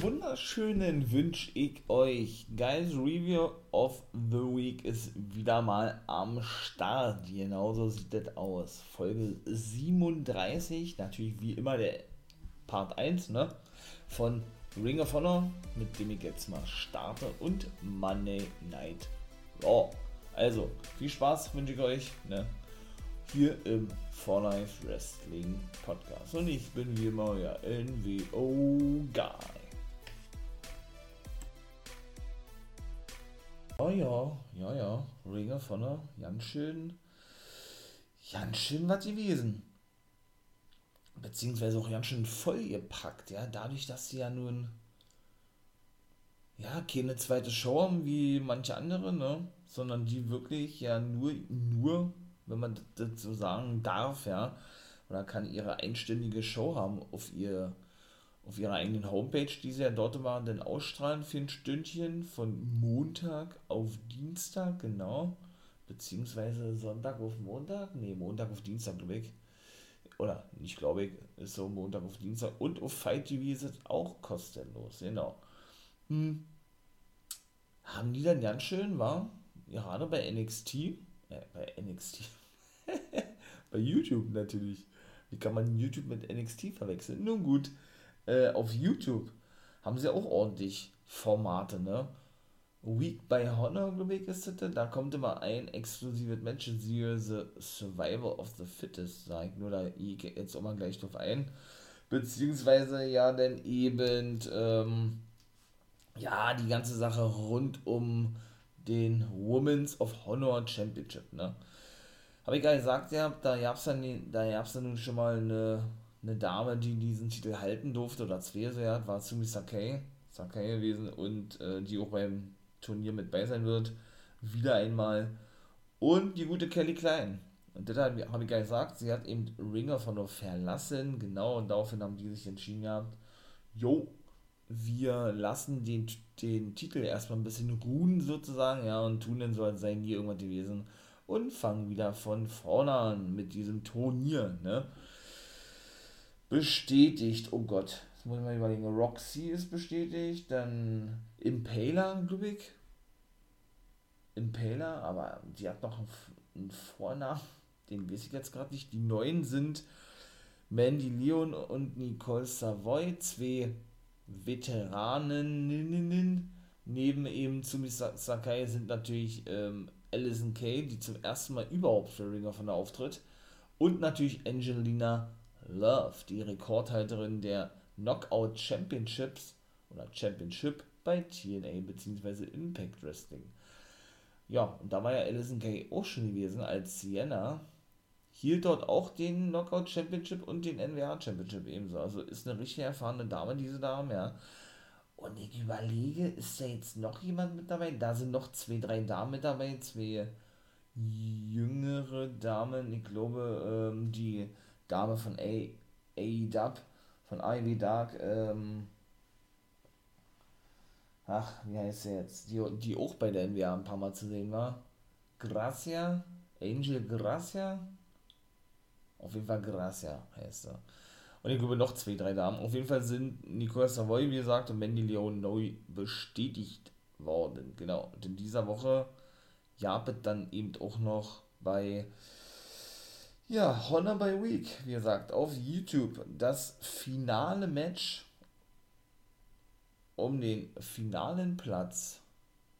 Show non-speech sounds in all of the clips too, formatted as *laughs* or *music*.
wunderschönen wünsche ich euch. Guys, Review of the Week ist wieder mal am Start. Genauso sieht das aus. Folge 37, natürlich wie immer der Part 1, ne? Von Ring of Honor, mit dem ich jetzt mal starte, und Monday Night Raw. Also, viel Spaß wünsche ich euch, ne? Hier im For Life Wrestling Podcast. Und ich bin wie immer euer NWO Guy. Oh ja, ja, ja, Ring of Honor, ganz schön, ganz schön was gewesen. Beziehungsweise auch ganz schön vollgepackt, ja, dadurch, dass sie ja nun, ja, keine zweite Show haben wie manche andere, ne, sondern die wirklich ja nur, nur, wenn man das so sagen darf, ja, oder kann ihre einstündige Show haben auf ihr auf ihrer eigenen Homepage, die sie ja dort waren, dann ausstrahlen für ein Stündchen von Montag auf Dienstag, genau. Beziehungsweise Sonntag auf Montag? Nee, Montag auf Dienstag, glaube ich. Oder nicht, glaube ich, ist so Montag auf Dienstag. Und auf Fight TV ist es auch kostenlos, genau. Hm. Haben die dann ganz schön, war? Gerade bei NXT, äh, bei NXT, *laughs* bei YouTube natürlich. Wie kann man YouTube mit NXT verwechseln? Nun gut, äh, auf YouTube haben sie auch ordentlich Formate, ne? Week by Honor, glaube ich, ist das. Da kommt immer ein exklusives Match, The Survival of the Fittest, sag ich nur, da ich jetzt auch mal gleich drauf ein. Beziehungsweise ja dann eben, ähm, ja, die ganze Sache rund um den Women's of Honor Championship, ne? Habe ich nicht gesagt, ja, da gab es dann, da gab's schon mal eine eine Dame, die diesen Titel halten durfte, oder zwei ja, war Sumi Sakai, Sakai gewesen und äh, die auch beim Turnier mit bei sein wird. Wieder einmal. Und die gute Kelly Klein. Und das habe ich ja gesagt, sie hat eben Ringer von nur verlassen, genau, und daraufhin haben die sich entschieden gehabt, jo, wir lassen den, den Titel erstmal ein bisschen ruhen sozusagen, ja, und tun dann so, als sei nie irgendwas gewesen und fangen wieder von vorne an mit diesem Turnier, ne bestätigt. Oh Gott, jetzt muss ich mal überlegen. Roxy ist bestätigt, dann Impaler, glaube ich. Impaler, aber die hat noch einen Vornamen, den weiß ich jetzt gerade nicht. Die neuen sind Mandy Leon und Nicole Savoy, zwei Veteraninnen. Neben eben Tsumi Sakai sind natürlich ähm, Alison Kay, die zum ersten Mal überhaupt für Ring of Honor auftritt. Und natürlich Angelina Love, die Rekordhalterin der Knockout Championships oder Championship bei TNA bzw. Impact Wrestling. Ja, und da war ja Alison Kay auch schon gewesen als Sienna. Hielt dort auch den Knockout Championship und den NWA Championship ebenso. Also ist eine richtig erfahrene Dame, diese Dame, ja. Und ich überlege, ist da jetzt noch jemand mit dabei? Da sind noch zwei, drei Damen mit dabei, zwei jüngere Damen. Ich glaube, ähm, die Dame von A AEW, von Ivy Dark, ähm, ach, wie heißt sie jetzt, die, die auch bei der NBA ein paar Mal zu sehen war. Gracia, Angel Gracia, auf jeden Fall Gracia heißt er. Und ich glaube noch zwei, drei Damen. Auf jeden Fall sind Nicolas Savoy, wie gesagt, und Mandy Leon neu bestätigt worden. Genau. Und in dieser Woche es dann eben auch noch bei ja, Honor by Week, wie gesagt, auf YouTube. Das finale Match um den finalen Platz.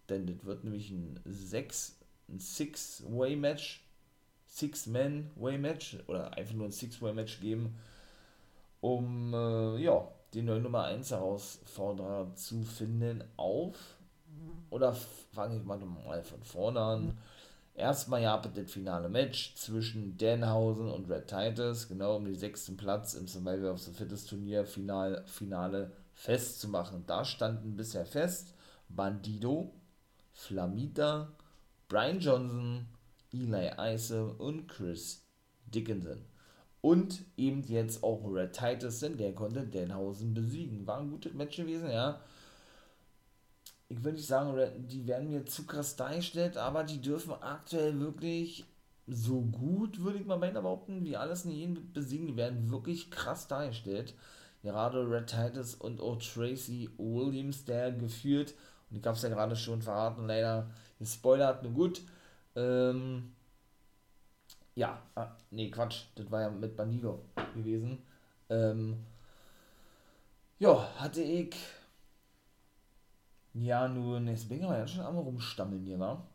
Denn das wird nämlich ein Six, ein Six-Way-Match, Six-Man-Way-Match oder einfach nur ein Six-Way-Match geben, um äh, ja, den neuen Nummer 1 Herausforderer zu finden auf. Oder fange ich mal von vorne an. Erstmal ja das finale Match zwischen Danhausen und Red Titus, genau um den sechsten Platz im Survivor of the Fittest Turnier Final, Finale festzumachen. Da standen bisher fest Bandido, Flamita, Brian Johnson, Eli Isom und Chris Dickinson. Und eben jetzt auch Red Titus, denn der konnte Danhausen besiegen. War ein gutes Match gewesen, ja ich würde nicht sagen, die werden mir zu krass dargestellt, aber die dürfen aktuell wirklich so gut, würde ich mal behaupten, wie alles in jedem besiegen. Die werden wirklich krass dargestellt. gerade Red Titus und auch Tracy Williams, der geführt, und ich habe es ja gerade schon verraten, leider gespoilert, nur gut. Ähm, ja, ah, nee, Quatsch, das war ja mit Bandido gewesen. Ähm, ja, hatte ich. Ja, nun, jetzt bin ich aber ja schon einmal rumstammeln hier, wa?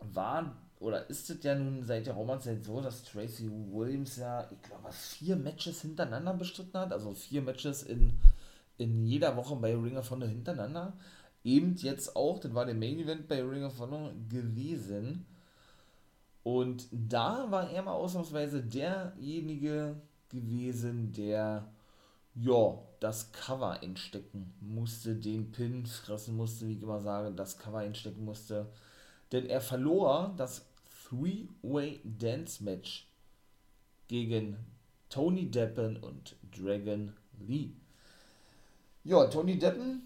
War oder ist es ja nun seit der Romanzeit so, dass Tracy Williams ja, ich glaube, vier Matches hintereinander bestritten hat, also vier Matches in, in jeder Woche bei Ring of Honor hintereinander. Eben jetzt auch, das war der Main Event bei Ring of Honor gewesen. Und da war er mal ausnahmsweise derjenige gewesen, der ja, das Cover einstecken musste, den Pin fressen musste, wie ich immer sage, das Cover einstecken musste. Denn er verlor das Three-Way Dance Match gegen Tony Deppen und Dragon Lee. Ja, Tony Deppen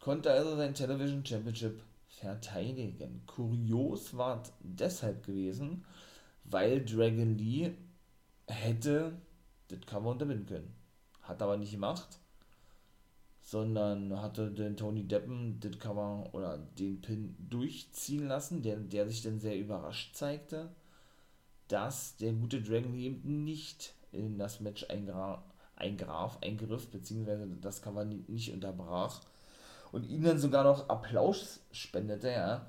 konnte also sein Television Championship verteidigen. Kurios war es deshalb gewesen, weil Dragon Lee hätte das Cover unterbinden können. Hat aber nicht gemacht, sondern hatte den Tony Deppen das Cover oder den Pin durchziehen lassen, der, der sich dann sehr überrascht zeigte, dass der gute Dragon eben nicht in das Match eingraf, eingriff, beziehungsweise das Cover nicht unterbrach und dann sogar noch Applaus spendete, ja.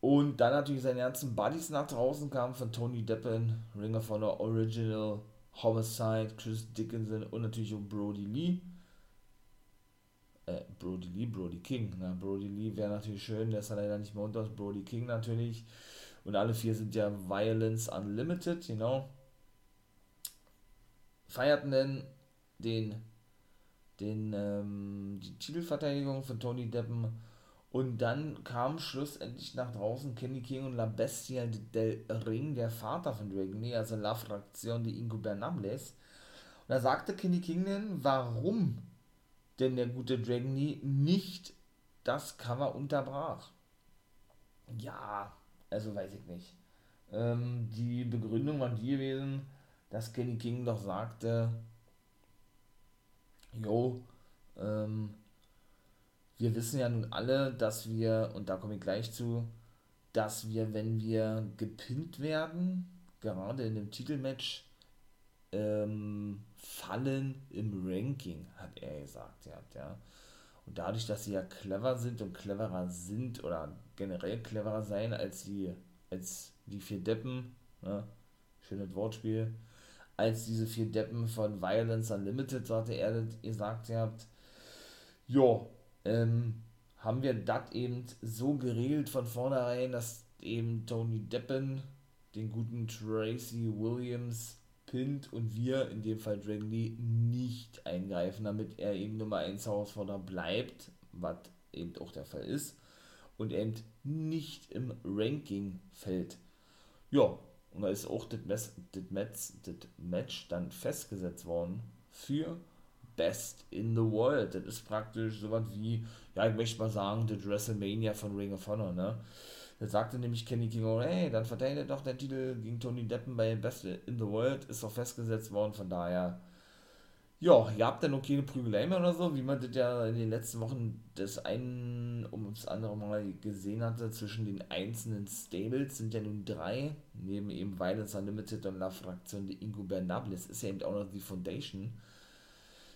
Und dann natürlich seine ganzen Buddies nach draußen kamen von Tony Deppen, Ring of Honor Original, Homicide, Chris Dickinson und natürlich auch Brody Lee. Äh, Brody Lee, Brody King. Na, Brody Lee wäre natürlich schön, der ist ja leider nicht mehr unter uns. Brody King natürlich. Und alle vier sind ja Violence Unlimited, you know. Feierten denn den, den, ähm, die Titelverteidigung von Tony Deppen und dann kam schlussendlich nach draußen Kenny King und La Bestia del Ring, der Vater von Dragon Lee, also La Fraktion de Ingobernables. Und da sagte Kenny King dann, warum denn der gute Dragon Lee nicht das Cover unterbrach. Ja, also weiß ich nicht. Ähm, die Begründung war die gewesen, dass Kenny King doch sagte, jo, ähm, wir wissen ja nun alle, dass wir, und da komme ich gleich zu, dass wir, wenn wir gepinnt werden, gerade in dem Titelmatch, ähm, fallen im Ranking, hat er gesagt, ja, ja. Und dadurch, dass sie ja clever sind und cleverer sind oder generell cleverer sein als die, als die vier Deppen, ne? schönes Wortspiel, als diese vier Deppen von Violence Unlimited, so hatte er gesagt, ihr habt, ja, ähm, haben wir das eben so geregelt von vornherein, dass eben Tony Deppen den guten Tracy Williams pinnt und wir, in dem Fall Dragon Lee, nicht eingreifen, damit er eben Nummer 1 Herausforderer bleibt, was eben auch der Fall ist, und eben nicht im Ranking fällt. Ja, und da ist auch das, Match, das Match dann festgesetzt worden für Best in the World. Das ist praktisch so was wie, ja, ich möchte mal sagen, das WrestleMania von Ring of Honor, ne? Da sagte nämlich Kenny King, oh, hey, dann verteidigt doch der Titel gegen Tony Deppen bei Best in the World, ist doch festgesetzt worden, von daher, ja, ihr habt dann okay eine Prügelei mehr oder so, wie man das ja in den letzten Wochen das einen um das andere Mal gesehen hatte, zwischen den einzelnen Stables sind ja nun drei, neben eben Violence Unlimited und La Fraktion de Ingobernables, ist ja eben auch noch die Foundation,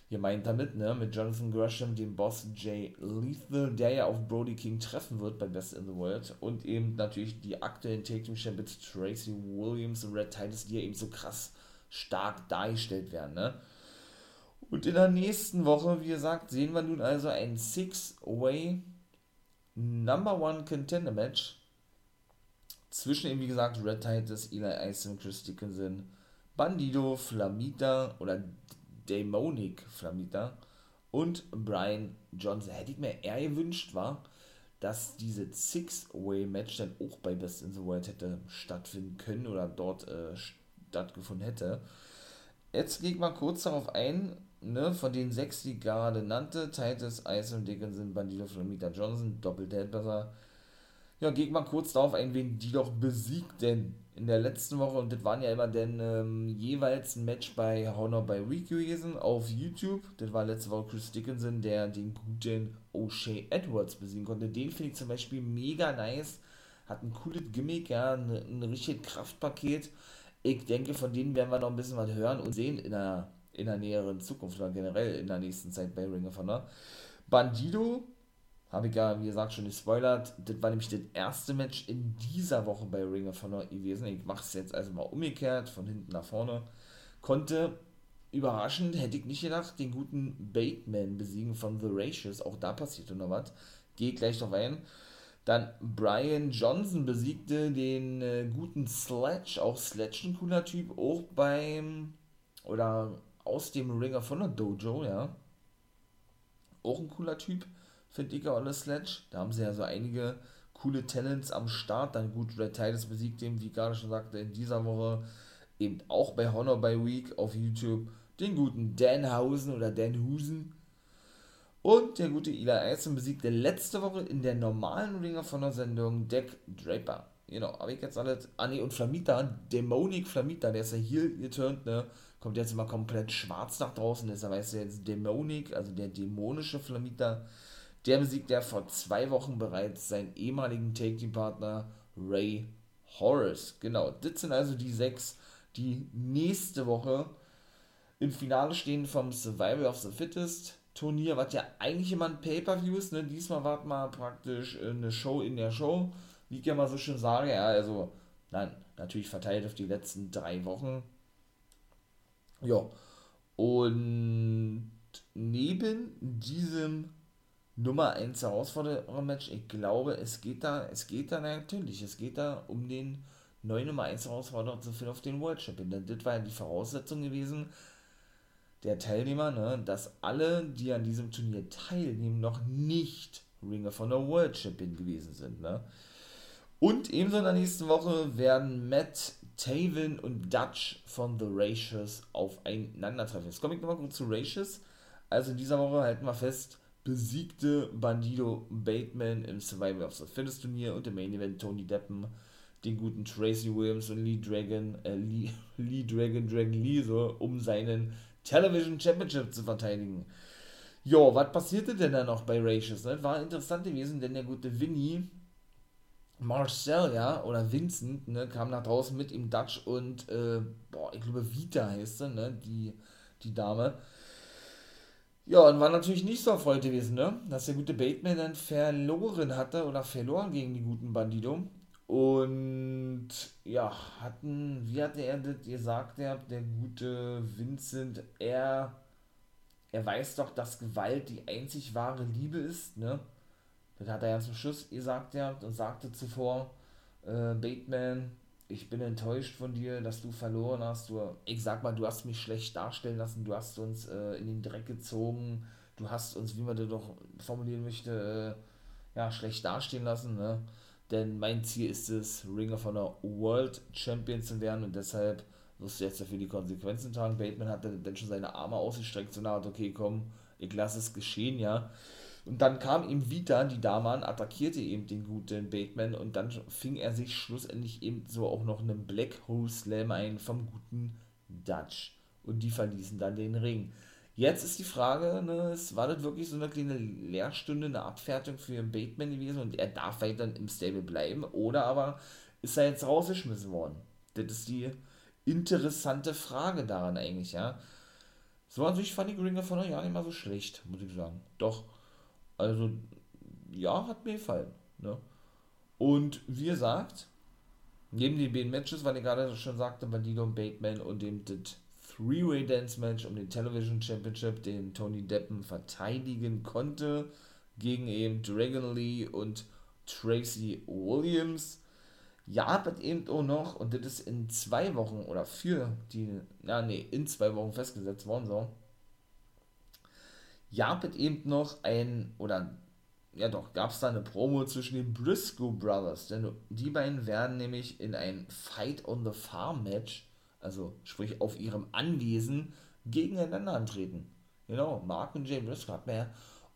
Ihr meint damit, ne, mit Jonathan Gresham, dem Boss Jay Lethal, der ja auf Brody King treffen wird bei Best in the World und eben natürlich die aktuellen Take Team Champions Tracy Williams und Red Titus, die ja eben so krass stark dargestellt werden, ne. Und in der nächsten Woche, wie gesagt, sehen wir nun also ein Six-Way Number One Contender Match zwischen eben, wie gesagt, Red Titus, Eli Ice und Chris Dickinson, Bandido, Flamita oder Daemonic Flamita und Brian Johnson. Hätte ich mir eher gewünscht, war, dass diese Six-Way-Match dann auch bei Best in the World hätte stattfinden können oder dort äh, stattgefunden hätte. Jetzt gehe ich mal kurz darauf ein, ne, von den sechs, die gerade nannte, Titus, und Dickinson, Bandido, Flamita Johnson, Doppeldead besser. Ja, gehe ich mal kurz darauf ein, wen die doch besiegt denn in der letzten Woche, und das waren ja immer dann ähm, jeweils ein Match bei Honor by Week gewesen auf YouTube. Das war letzte Woche Chris Dickinson, der den guten O'Shea Edwards besiegen konnte. Den finde ich zum Beispiel mega nice. Hat ein cooles Gimmick, ja, ein, ein richtiges Kraftpaket. Ich denke, von denen werden wir noch ein bisschen was hören und sehen in der, in der näheren Zukunft oder generell in der nächsten Zeit bei Ring of Honor. Bandido habe ich ja, wie gesagt, schon gespoilert. Das war nämlich das erste Match in dieser Woche bei Ring of Honor gewesen. Ich mache es jetzt also mal umgekehrt, von hinten nach vorne. Konnte überraschend, hätte ich nicht gedacht, den guten Bateman besiegen von The Ratios. Auch da passierte noch was. Gehe gleich drauf ein. Dann Brian Johnson besiegte den äh, guten Sledge, auch Sledge ein cooler Typ, auch beim, oder aus dem Ring of Honor Dojo, ja. Auch ein cooler Typ finde ich auch Sledge. Da haben sie ja so einige coole Talents am Start. Dann gut, Red Titus besiegt den, wie gerade schon sagte, in dieser Woche eben auch bei Honor by Week auf YouTube den guten Danhausen oder Danhusen. Und der gute Eli Eisen besiegte letzte Woche in der normalen Ringer von der Sendung Deck Draper. Genau, habe ich jetzt alles. Ah, nee, und Flamita, Dämonik Flamita, der ist ja hier geturnt, ne? Kommt jetzt immer komplett schwarz nach draußen, deshalb heißt er jetzt Dämonik, also der dämonische Flamita der besiegt ja vor zwei Wochen bereits seinen ehemaligen Take-Team-Partner Ray Horace. Genau, das sind also die sechs, die nächste Woche im Finale stehen vom Survival of the Fittest Turnier, was ja eigentlich immer ein Pay-Per-View ist. Ne? Diesmal war mal praktisch eine Show in der Show, wie ich ja mal so schön sage. Ja, also, nein, natürlich verteilt auf die letzten drei Wochen. Ja, und neben diesem Nummer 1 Herausforderer-Match. Ich glaube, es geht da, es geht da natürlich, es geht da um den neuen Nummer 1 Herausforderer zu finden auf den World Champion. Denn das war ja die Voraussetzung gewesen der Teilnehmer, ne, dass alle, die an diesem Turnier teilnehmen, noch nicht Ringer von der World Champion gewesen sind. Ne? Und ebenso in der nächsten Woche werden Matt Taven und Dutch von The Ratios aufeinandertreffen. Jetzt komme ich nochmal kurz zu Ratios. Also in dieser Woche halten wir fest, besiegte Bandido Bateman im Survivor of the Fittest Turnier und im Main Event Tony Deppen den guten Tracy Williams und Lee Dragon, äh, Lee, *laughs* Lee Dragon, Dragon Lee so, um seinen Television Championship zu verteidigen. Jo, was passierte denn da noch bei Ratius? Ne? War interessant gewesen, denn der gute Vinny Marcel, ja, oder Vincent, ne, kam nach draußen mit ihm Dutch und, äh, boah, ich glaube Vita heißt sie, ne, die, die Dame. Ja, und war natürlich nicht so erfreut gewesen, ne? Dass der gute Bateman dann verloren hatte oder verloren gegen die guten Bandido. Und ja, hatten, wie hatte er das gesagt, der, der gute Vincent, er, er weiß doch, dass Gewalt die einzig wahre Liebe ist, ne? Das hat er ja zum Schluss gesagt, ja, und sagte zuvor, äh, Bateman, ich bin enttäuscht von dir, dass du verloren hast. Du, ich sag mal, du hast mich schlecht darstellen lassen, du hast uns äh, in den Dreck gezogen, du hast uns, wie man das doch formulieren möchte, äh, ja, schlecht dastehen lassen, ne? Denn mein Ziel ist es, Ringer von der World Champion zu werden und deshalb wirst du jetzt dafür die Konsequenzen tragen. Bateman hatte dann schon seine Arme ausgestreckt, so nach, okay, komm, ich lasse es geschehen, ja. Und dann kam ihm Vita, die Dame an, attackierte eben den guten Bateman und dann fing er sich schlussendlich eben so auch noch einen Black Hole Slam ein vom guten Dutch. Und die verließen dann den Ring. Jetzt ist die Frage, ne, es war das wirklich so eine kleine Lehrstunde, eine Abfertigung für Bateman gewesen und er darf weiter im Stable bleiben oder aber ist er jetzt rausgeschmissen worden? Das ist die interessante Frage daran eigentlich, ja. So an sich fand ich Ringer von der Jahr nicht mal so schlecht, muss ich sagen. Doch, also, ja, hat mir gefallen. Ne? Und wie gesagt, neben den beiden Matches, weil ich gerade schon sagte, Bandido und Bateman und dem Three-Way Dance Match um den Television Championship, den Tony Deppen verteidigen konnte, gegen eben Dragon Lee und Tracy Williams. Ja, hat eben auch noch, und das ist in zwei Wochen oder für die, ja, nee, in zwei Wochen festgesetzt worden, so es eben noch ein, oder ja doch, gab es da eine Promo zwischen den Briscoe Brothers, denn die beiden werden nämlich in ein Fight on the Farm Match, also sprich auf ihrem Anwesen, gegeneinander antreten. Genau, Mark und Jay Briscoe hat man ja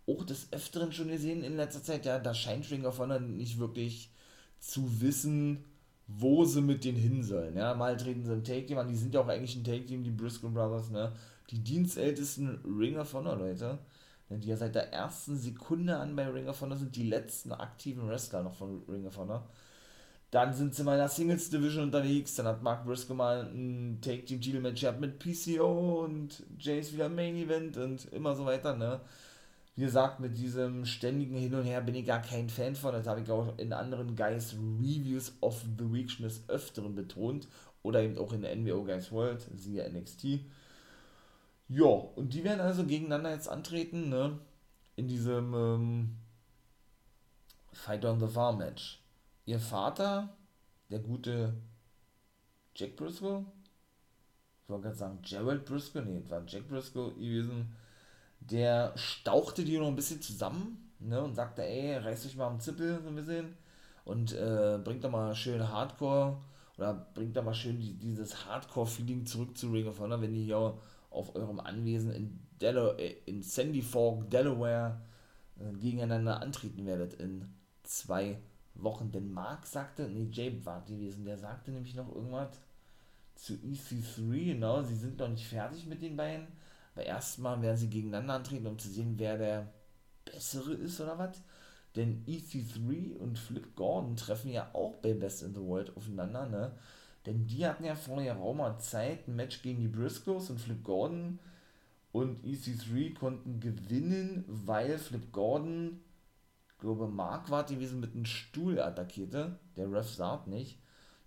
auch des Öfteren schon gesehen in letzter Zeit, ja, da scheint Ring of Honor nicht wirklich zu wissen, wo sie mit denen hin sollen. Ja, mal treten sie ein Take-Team an, die sind ja auch eigentlich ein Take-Team, die Briscoe Brothers, ne? Die dienstältesten Ring of Honor, Leute. Die ja seit der ersten Sekunde an bei Ring of Honor sind, die letzten aktiven Wrestler noch von Ring of Honor. Dann sind sie mal in der Singles Division unterwegs. Dann hat Mark Briscoe mal ein Take Team Title Match gehabt mit PCO und Jace wieder Main Event und immer so weiter, ne? Wie gesagt, mit diesem ständigen Hin und Her bin ich gar kein Fan von. Das habe ich auch in anderen Guys Reviews of the Week schon des Öfteren betont. Oder eben auch in der NWO Guys World, siehe NXT. Ja, und die werden also gegeneinander jetzt antreten, ne? In diesem ähm, Fight on the Farm Match ihr Vater, der gute Jack Briscoe, ich wollte gerade sagen Gerald Briscoe, nee, war Jack Briscoe gewesen, der stauchte die noch ein bisschen zusammen ne, und sagte, ey, reiß dich mal am Zippel so ein bisschen und äh, bringt da mal schön Hardcore oder bringt da mal schön die, dieses Hardcore-Feeling zurück zu Ring of Honor, wenn ihr hier auf eurem Anwesen in, Del äh, in Sandy Fork, Delaware äh, gegeneinander antreten werdet in zwei Wochen. Denn Mark sagte, nee, Jabe war gewesen, der sagte nämlich noch irgendwas zu EC3, genau, sie sind noch nicht fertig mit den beiden. Aber erstmal werden sie gegeneinander antreten, um zu sehen, wer der bessere ist oder was. Denn EC3 und Flip Gordon treffen ja auch bei Best in the World aufeinander, ne? Denn die hatten ja vor der Raumer Zeit ein Match gegen die Briscoes und Flip Gordon und EC3 konnten gewinnen, weil Flip Gordon glaube, Mark war gewesen mit einem Stuhl attackierte. Der Ref sagt nicht.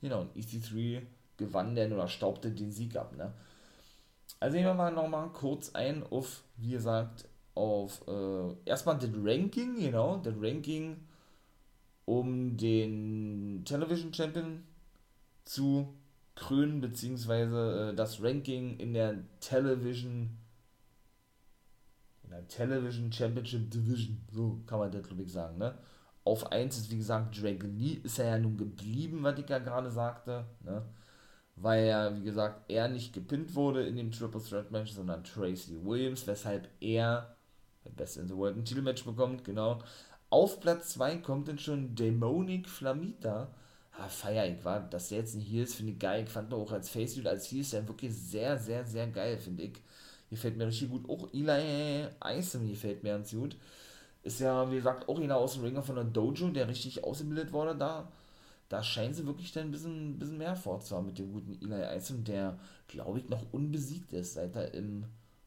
Genau, und EC3 gewann denn oder staubte den Sieg ab. Ne? Also nehmen wir mal nochmal kurz ein auf, wie gesagt, auf äh, erstmal das Ranking, genau, das Ranking um den Television Champion zu krönen, beziehungsweise äh, das Ranking in der Television der Television Championship Division, so kann man das glaube ich sagen, ne? Auf 1 ist wie gesagt Dragon Lee, ist er ja nun geblieben, was ich ja gerade sagte, ne? Weil ja, wie gesagt, er nicht gepinnt wurde in dem Triple Threat Match, sondern Tracy Williams, weshalb er Best in the World ein Titelmatch bekommt, genau. Auf Platz 2 kommt dann schon Demonic Flamita. Ah, feier ich, war, dass der jetzt nicht hier ist, finde ich geil. Ich fand auch als Face als hier ist er wirklich sehr, sehr, sehr geil, finde ich. Gefällt mir richtig gut. Auch Eli Isom gefällt mir ganz gut. Ist ja, wie gesagt, auch einer aus dem Ringer von der Dojo, der richtig ausgebildet wurde da. Da scheinen sie wirklich dann ein bisschen, bisschen mehr vorzuhaben mit dem guten Eli Isom, der, glaube ich, noch unbesiegt ist, seit er im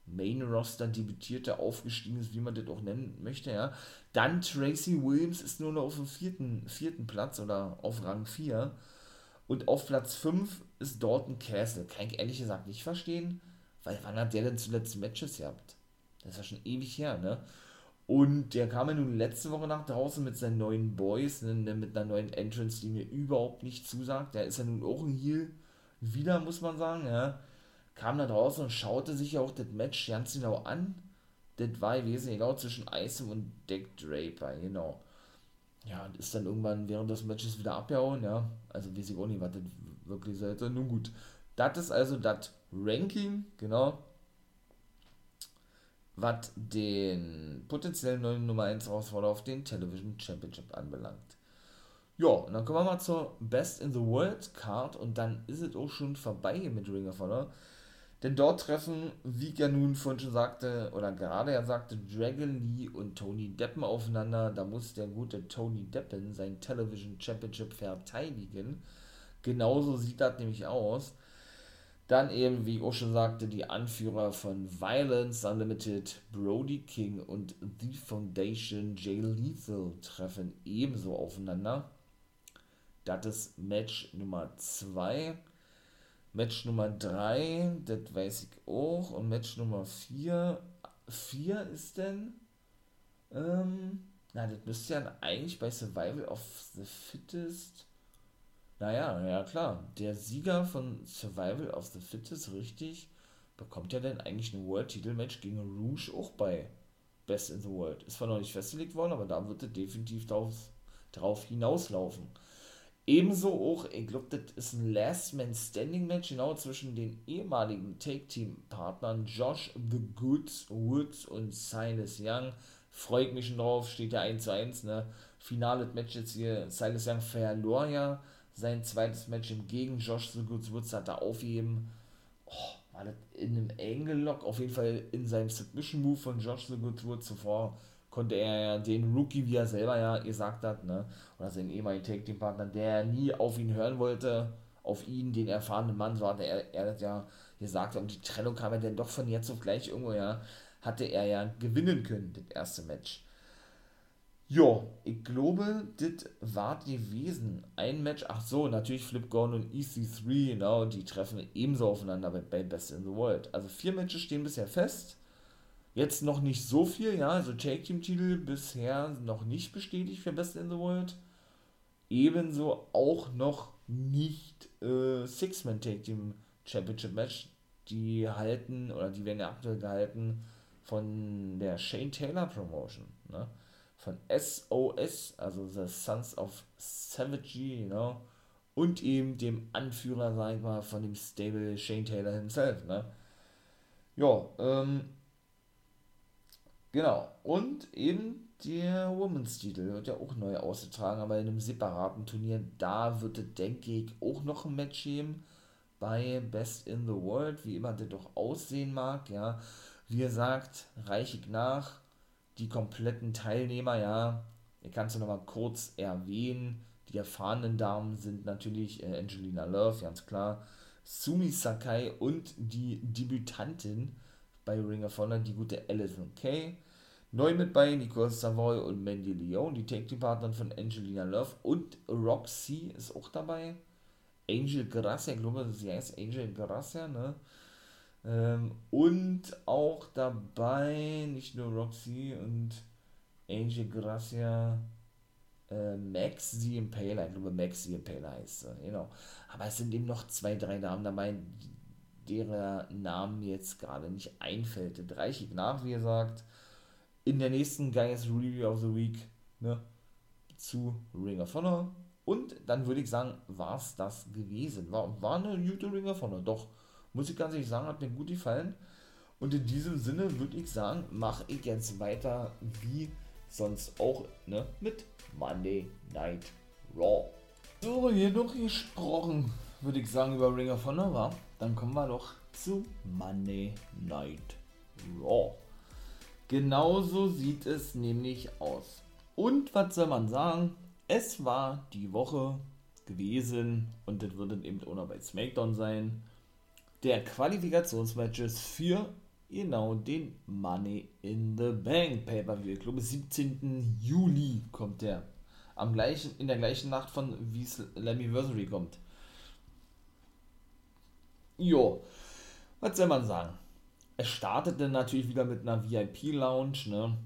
Main Roster debütierte, aufgestiegen ist, wie man das auch nennen möchte, ja. Dann Tracy Williams ist nur noch auf dem vierten, vierten Platz oder auf Rang 4. Und auf Platz 5 ist Dalton Castle. Kann ich ehrlich gesagt nicht verstehen. Weil wann hat der denn zuletzt Matches gehabt? Das ist ja schon ewig her, ne? Und der kam ja nun letzte Woche nach draußen mit seinen neuen Boys, ne, ne, mit einer neuen Entrance, die mir überhaupt nicht zusagt. Der ist ja nun auch ein Heal wieder, muss man sagen, ja. Kam da draußen und schaute sich auch das Match ganz genau an. Das war gewesen, genau zwischen Isom und Dick Draper, genau. Ja, und ist dann irgendwann während des Matches wieder abgehauen, ja. Also weiß ich auch nicht, was das wirklich sollte. Nun gut. Das ist also das Ranking, genau, was den potenziellen neuen Nummer 1 Herausforderer auf den Television Championship anbelangt. Ja, und dann kommen wir mal zur Best in the World Card und dann ist es auch schon vorbei mit Ring of Honor. Denn dort treffen, wie ich ja nun vorhin schon sagte, oder gerade ja sagte, Dragon Lee und Tony Deppen aufeinander. Da muss der gute Tony Deppen sein Television Championship verteidigen. Genauso sieht das nämlich aus. Dann eben, wie ich auch schon sagte, die Anführer von Violence Unlimited, Brody King und The Foundation Jay Lethal treffen ebenso aufeinander. Das ist Match Nummer 2. Match Nummer 3, das weiß ich auch. Und Match Nummer 4. 4 ist denn. Ähm, na, das müsste ja eigentlich bei Survival of the Fittest naja, ja klar. Der Sieger von Survival of the Fittest, richtig, bekommt ja dann eigentlich ein World-Titel-Match gegen Rouge auch bei Best in the World. Ist zwar noch nicht festgelegt worden, aber da wird es definitiv drauf, drauf hinauslaufen. Ebenso auch, ich glaube, das ist ein Last Man Standing Match, genau zwischen den ehemaligen Take-Team-Partnern Josh The Goods Woods und Silas Young. Freut mich schon drauf, steht ja 1 zu 1, ne? Finale Match jetzt hier. Silas Young verlor ja sein zweites Match gegen Josh The Good Woods hat er aufgeben. Oh, war das in einem Angle Lock, auf jeden Fall in seinem Submission Move von Josh The Good Woods zuvor konnte er ja den Rookie, wie er selber ja gesagt hat, ne, oder seinen ehemaligen Take Team Partner, der nie auf ihn hören wollte, auf ihn, den erfahrenen Mann, so hatte er, er das ja gesagt, und die Trennung kam ja dann doch von jetzt auf gleich irgendwo, ja, hatte er ja gewinnen können, das erste Match. Ja, ich glaube, das war gewesen. Ein Match, ach so, natürlich Flip Gordon und EC3, genau, die treffen ebenso aufeinander bei Best in the World. Also vier Matches stehen bisher fest. Jetzt noch nicht so viel, ja, also Take Team Titel bisher noch nicht bestätigt für Best in the World. Ebenso auch noch nicht äh, Six-Man Take Team Championship Match. Die halten, oder die werden ja aktuell gehalten von der Shane Taylor Promotion, ne? Von SOS, also The Sons of Savagery, you know? Und eben dem Anführer, sag ich mal, von dem Stable Shane Taylor himself, ne? Ja, ähm, Genau. Und eben der Women's Titel wird ja auch neu ausgetragen, aber in einem separaten Turnier. Da wird es, denke ich, auch noch ein Match geben bei Best in the World, wie immer der doch aussehen mag, ja. Wie gesagt, reiche ich nach. Die kompletten Teilnehmer, ja. Ich kann es nochmal kurz erwähnen. Die erfahrenen Damen sind natürlich äh, Angelina Love, ganz klar. Sumi Sakai und die Debütantin bei Ring of Honor, die gute Alison Kay. Neu mit bei Nicole Savoy und Mandy Leon, die Take Team Partner von Angelina Love und Roxy ist auch dabei. Angel Gracia, ich glaube, sie heißt Angel Gracia, ne? Ähm, und auch dabei, nicht nur Roxy und Angel Gracia, äh, Max the Impaler, ich glaube Max the Impaler heißt sie, genau. Aber es sind eben noch zwei, drei Damen dabei, deren Namen jetzt gerade nicht einfällt. Das reiche ich nach, wie gesagt in der nächsten Guys Review of the Week ne, zu Ring of Honor. Und dann würde ich sagen, war es das gewesen. War, war eine gute Ring of Honor. Doch, muss ich ganz ehrlich sagen, hat mir gut gefallen. Und in diesem Sinne würde ich sagen, mache ich jetzt weiter wie sonst auch ne, mit Monday Night Raw. So, hier noch gesprochen, würde ich sagen, über Ring of Honor war. Dann kommen wir doch zu Monday Night Raw. Genauso sieht es nämlich aus. Und was soll man sagen? Es war die Woche gewesen und das wird dann eben auch noch bei SmackDown sein. Der Qualifikationsmatches für genau den Money in the Bank Pay-Per-View. Ich glaube, 17. Juli kommt der. Am gleichen, in der gleichen Nacht von wie Slammiversary kommt. Jo, was soll man sagen? Es startete natürlich wieder mit einer VIP-Lounge, ne?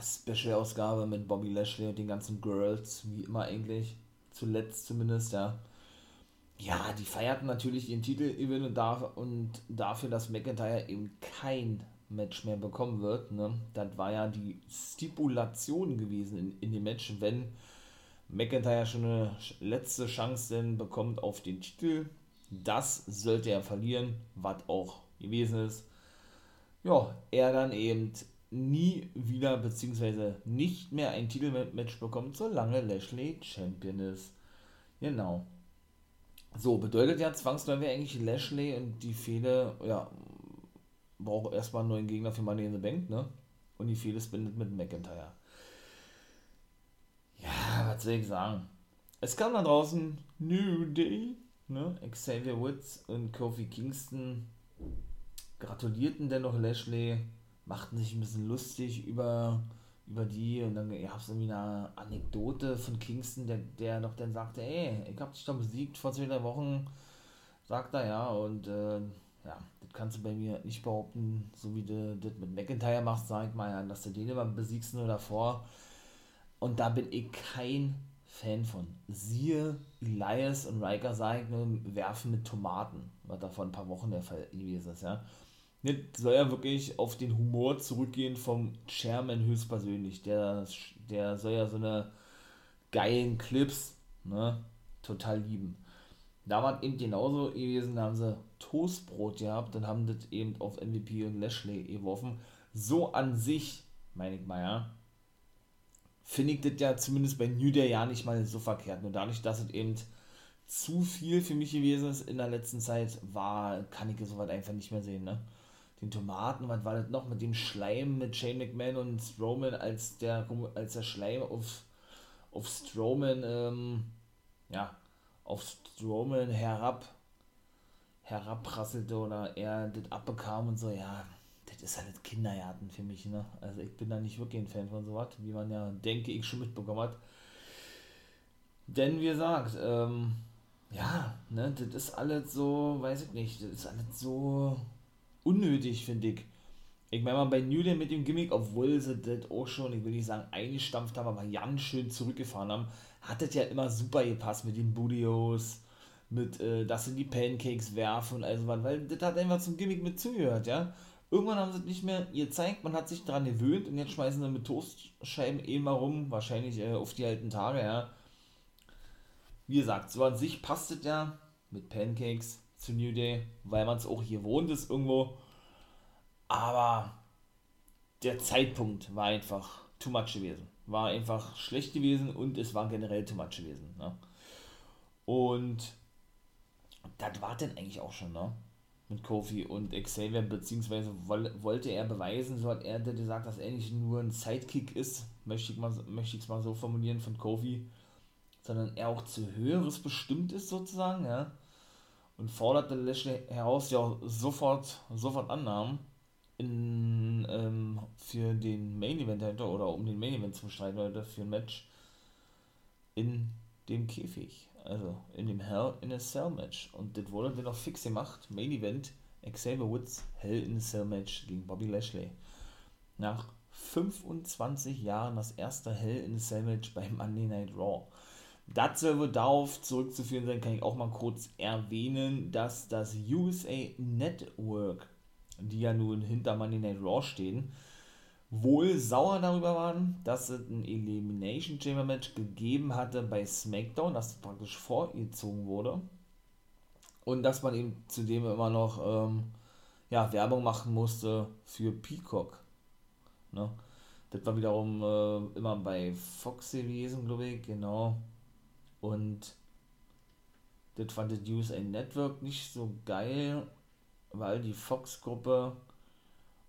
Special-Ausgabe mit Bobby Lashley und den ganzen Girls, wie immer eigentlich. Zuletzt zumindest, ja. Ja, die feierten natürlich ihren Titel-Event und, darf, und dafür, dass McIntyre eben kein Match mehr bekommen wird. Ne? Das war ja die Stipulation gewesen in, in dem Match, wenn McIntyre schon eine letzte Chance denn bekommt auf den Titel. Das sollte er verlieren, was auch gewesen ist, ja, er dann eben nie wieder beziehungsweise nicht mehr ein Titelmatch bekommt, solange Lashley Champion ist. Genau. So, bedeutet ja zwangsläufig eigentlich Lashley und die Fehde, ja, braucht erstmal einen neuen Gegner für Money in the Bank, ne? Und die Fehde bindet mit McIntyre. Ja, was soll ich sagen? Es kam da draußen New Day, ne? Xavier Woods und Kofi Kingston gratulierten dennoch Lashley, machten sich ein bisschen lustig über, über die und dann gab es irgendwie eine Anekdote von Kingston, der, der noch dann sagte, ey, ich hab dich doch besiegt vor zwei, drei Wochen, sagt er, ja, und äh, ja, das kannst du bei mir nicht behaupten, so wie du das mit McIntyre machst, sag ich mal, ja, dass du den immer besiegst nur davor. Und da bin ich kein Fan von. Siehe Elias und Riker, sag ich nur, werfen mit Tomaten, was da vor ein paar Wochen der Fall gewesen ist, ja. Das soll ja wirklich auf den Humor zurückgehen vom Chairman höchstpersönlich. Der, der soll ja so eine geilen Clips ne, total lieben. Da war eben genauso gewesen, da haben sie Toastbrot gehabt, dann haben das eben auf MVP und Lashley geworfen. So an sich, meine ich mal, ja, finde ich das ja zumindest bei New Day ja nicht mal so verkehrt. Nur dadurch, dass es eben zu viel für mich gewesen ist in der letzten Zeit, war, kann ich soweit einfach nicht mehr sehen, ne? Den Tomaten, was war das noch mit dem Schleim mit Shane McMahon und Strowman, als der, als der Schleim auf, auf Strowman, ähm, ja, auf Strowman herab, herabprasselte oder er das abbekam und so, ja, das ist halt Kindergarten für mich, ne? Also ich bin da nicht wirklich ein Fan von sowas, wie man ja, denke ich, schon mitbekommen hat. Denn wie gesagt, ähm, ja, ne, das ist alles so, weiß ich nicht, das ist alles so unnötig, finde ich. Ich meine mal bei New Day mit dem Gimmick, obwohl sie das auch schon, ich will nicht sagen, eingestampft haben, aber ganz schön zurückgefahren haben, hat das ja immer super gepasst mit den Budios, mit, äh, dass sie die Pancakes werfen und also was, weil das hat einfach zum Gimmick mit zugehört, ja. Irgendwann haben sie es nicht mehr gezeigt, man hat sich daran gewöhnt und jetzt schmeißen sie mit Toastscheiben eh mal rum, wahrscheinlich äh, auf die alten Tage, ja wie gesagt, so an sich passt es ja mit Pancakes zu New Day, weil man es auch hier wohnt ist irgendwo. Aber der Zeitpunkt war einfach too much gewesen. War einfach schlecht gewesen und es war generell too much gewesen. Ne? Und das war denn eigentlich auch schon, ne? Mit Kofi und Xavier, beziehungsweise wollte er beweisen, so hat er gesagt, dass er nicht nur ein Sidekick ist, möchte ich es mal so formulieren, von Kofi, sondern er auch zu Höheres bestimmt ist sozusagen, ja. Und forderte Lashley heraus, ja auch sofort, sofort Annahmen in, ähm, für den Main Event dahinter oder um den Main Event zu bestreiten oder für ein Match in dem Käfig. Also in dem Hell in a Cell Match. Und das wurde dann auch fix gemacht. Main Event Xavier Woods Hell in a Cell Match gegen Bobby Lashley. Nach 25 Jahren das erste Hell in a Cell Match bei Monday Night Raw. Das soll wohl darauf zurückzuführen sein, kann ich auch mal kurz erwähnen, dass das USA Network, die ja nun hinter Monday Night Raw stehen, wohl sauer darüber waren, dass es ein Elimination Chamber Match gegeben hatte bei SmackDown, das praktisch vorgezogen wurde. Und dass man eben zudem immer noch ähm, ja, Werbung machen musste für Peacock. Ne? Das war wiederum äh, immer bei Fox gewesen, glaube ich, genau. Und das fand das USA Network nicht so geil, weil die Fox-Gruppe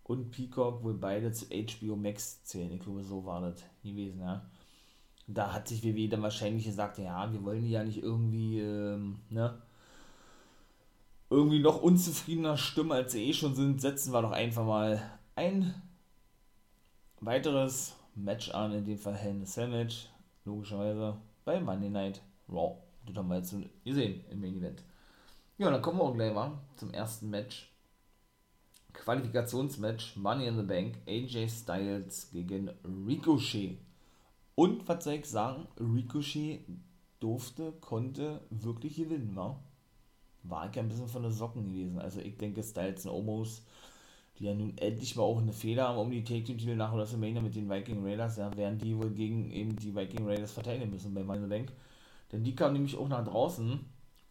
und Peacock wohl beide zu HBO Max zählen. Ich glaube, so war das gewesen, ja. Da hat sich WWE dann wahrscheinlich gesagt, ja, wir wollen die ja nicht irgendwie, ähm, ne, irgendwie noch unzufriedener stimmen, als sie eh schon sind, setzen wir doch einfach mal ein weiteres Match an, in dem Fall Hell in a Match, logischerweise bei Monday Night Raw. Das haben wir jetzt gesehen im Main Event. Ja, dann kommen wir auch gleich mal zum ersten Match. Qualifikationsmatch Money in the Bank AJ Styles gegen Ricochet. Und was soll ich sagen? Ricochet durfte, konnte wirklich gewinnen, war. War ich ein bisschen von der Socken gewesen. Also ich denke Styles und Omos, die ja nun endlich mal auch eine Fehler haben um die Take Team Titel nach WrestleMania mit den Viking Raiders, ja, werden die wohl gegen eben die Viking Raiders verteidigen müssen bei Money Bank. Denn die kamen nämlich auch nach draußen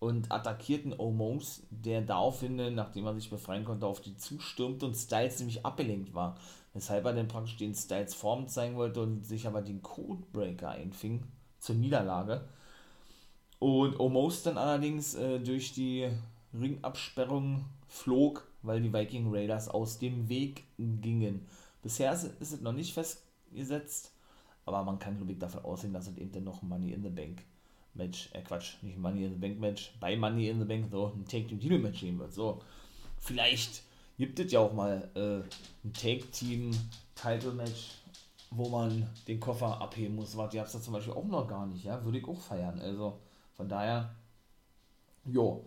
und attackierten Omos, der daraufhin, nachdem er sich befreien konnte, auf die zustürmte und Styles nämlich abgelenkt war. Weshalb er dann praktisch den Styles Form zeigen wollte und sich aber den Codebreaker einfing zur Niederlage. Und Omos dann allerdings äh, durch die Ringabsperrung flog, weil die Viking Raiders aus dem Weg gingen. Bisher ist, es noch nicht festgesetzt, aber man kann, glaube ich, davon ausgehen, dass es eben dann noch Money in the Bank Match, äh Quatsch, nicht Money in the Bank Match, bei Money in the Bank so ein Take Team Titel Match geben wird. So, vielleicht gibt es ja auch mal äh, ein Take Team Title Match, wo man den Koffer abheben muss. Was, die hab's da zum Beispiel auch noch gar nicht, ja, würde ich auch feiern. Also von daher, jo,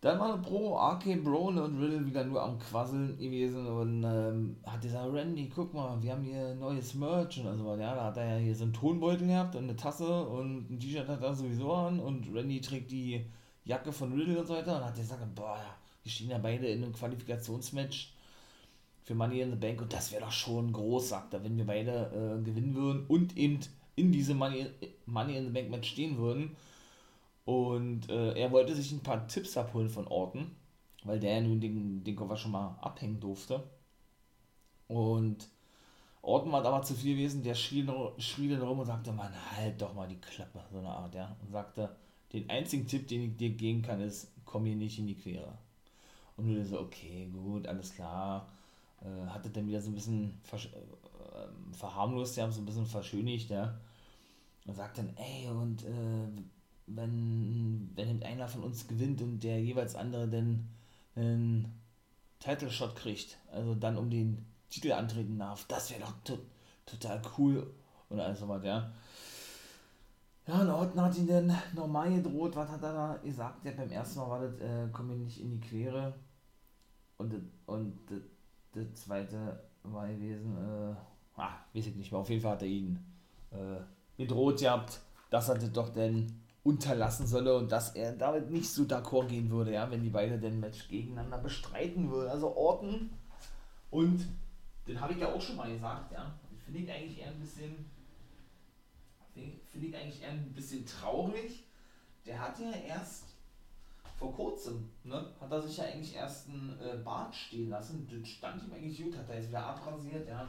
dann war Pro, RK Bro und Riddle wieder nur am Quasseln gewesen und ähm, hat dieser Randy, guck mal, wir haben hier neues Merch und also ja, da hat er ja hier so einen Tonbeutel gehabt und eine Tasse und ein T-Shirt hat er sowieso an und Randy trägt die Jacke von Riddle und so weiter und hat gesagt, boah, wir stehen ja beide in einem Qualifikationsmatch für Money in the Bank und das wäre doch schon groß, sagt er, wenn wir beide äh, gewinnen würden und eben in diesem Money, Money in the Bank Match stehen würden und äh, er wollte sich ein paar Tipps abholen von Orton, weil der nun den, den Koffer schon mal abhängen durfte. Und Orton war aber zu viel gewesen, der schrie, schrie dann rum und sagte, man, halt doch mal die Klappe, so eine Art, ja. Und sagte, den einzigen Tipp, den ich dir geben kann, ist, komm hier nicht in die Quere. Und du so, okay, gut, alles klar. Äh, hatte dann wieder so ein bisschen ver äh, verharmlost, ja, so ein bisschen verschönigt, ja. Und sagt dann, ey, und äh, wenn, wenn einer von uns gewinnt und der jeweils andere dann einen Title Shot kriegt, also dann um den Titel antreten darf, das wäre doch to total cool und alles so was, ja. Ja, und Orton hat ihn dann normal gedroht. Was hat er da gesagt? Ja, beim ersten Mal war das, äh, komm mir nicht in die Quere. Und, und das, das zweite war gewesen, äh, ah, weiß ich nicht mehr. Auf jeden Fall hat er ihn äh, gedroht gehabt, dass er das doch denn unterlassen solle und dass er damit nicht so d'accord gehen würde, ja, wenn die beiden den Match gegeneinander bestreiten würden. Also Orton und den habe ich ja auch schon mal gesagt, ja. Finde ich eigentlich eher ein bisschen finde ich eigentlich eher ein bisschen traurig. Der hat ja erst vor kurzem, ne, hat er sich ja eigentlich erst einen äh, Bart stehen lassen. Das stand ihm eigentlich gut, hat er jetzt wieder abrasiert, ja.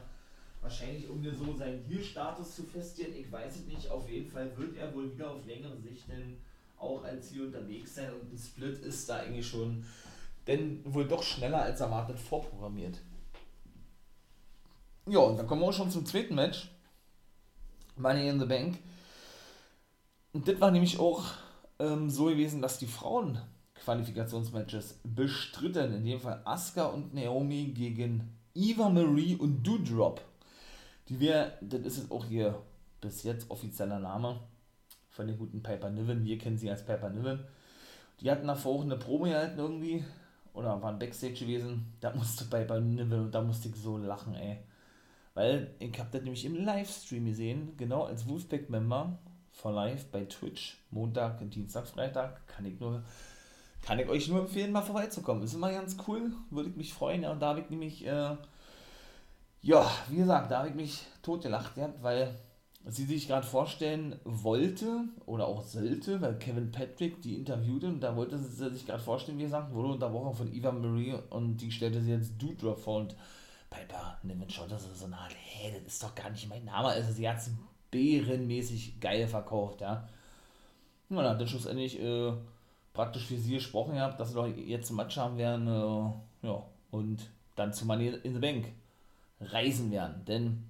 Wahrscheinlich um so seinen Heel-Status zu festigen, ich weiß es nicht. Auf jeden Fall wird er wohl wieder auf längere Sicht denn auch als Ziel unterwegs sein und ein Split ist da eigentlich schon denn wohl doch schneller als erwartet vorprogrammiert. Ja, und dann kommen wir auch schon zum zweiten Match. Money in the Bank. Und das war nämlich auch ähm, so gewesen, dass die Frauen Qualifikationsmatches bestritten. In dem Fall Asuka und Naomi gegen Eva Marie und Doudrop. Die wir, das ist jetzt auch hier bis jetzt offizieller Name von den guten Piper Niven. Wir kennen sie als Piper Niven. Die hatten davor auch eine Promo gehalten irgendwie. Oder waren Backstage gewesen. Da musste Piper Niven und da musste ich so lachen, ey. Weil ich habe das nämlich im Livestream gesehen, genau als Wolfpack-Member for Live bei Twitch, Montag, Dienstag, Freitag, kann ich nur kann ich euch nur empfehlen, mal vorbeizukommen. Ist immer ganz cool, würde ich mich freuen. Und da habe ich nämlich, äh, ja, wie gesagt, da habe ich mich totgelacht, ja, weil sie sich gerade vorstellen wollte oder auch sollte, weil Kevin Patrick die interviewte und da wollte sie sich gerade vorstellen, wie gesagt, wurde unterbrochen von Eva Marie und die stellte sie jetzt Doudrop vor und Piper Niven Shot, das so Art, hey, das ist doch gar nicht mein Name. Also sie hat es bärenmäßig geil verkauft, ja. Und dann hat dann schlussendlich äh, praktisch für sie gesprochen gehabt, dass sie doch jetzt ein Match haben werden, äh, ja, und dann zu Money in the Bank reisen werden. Denn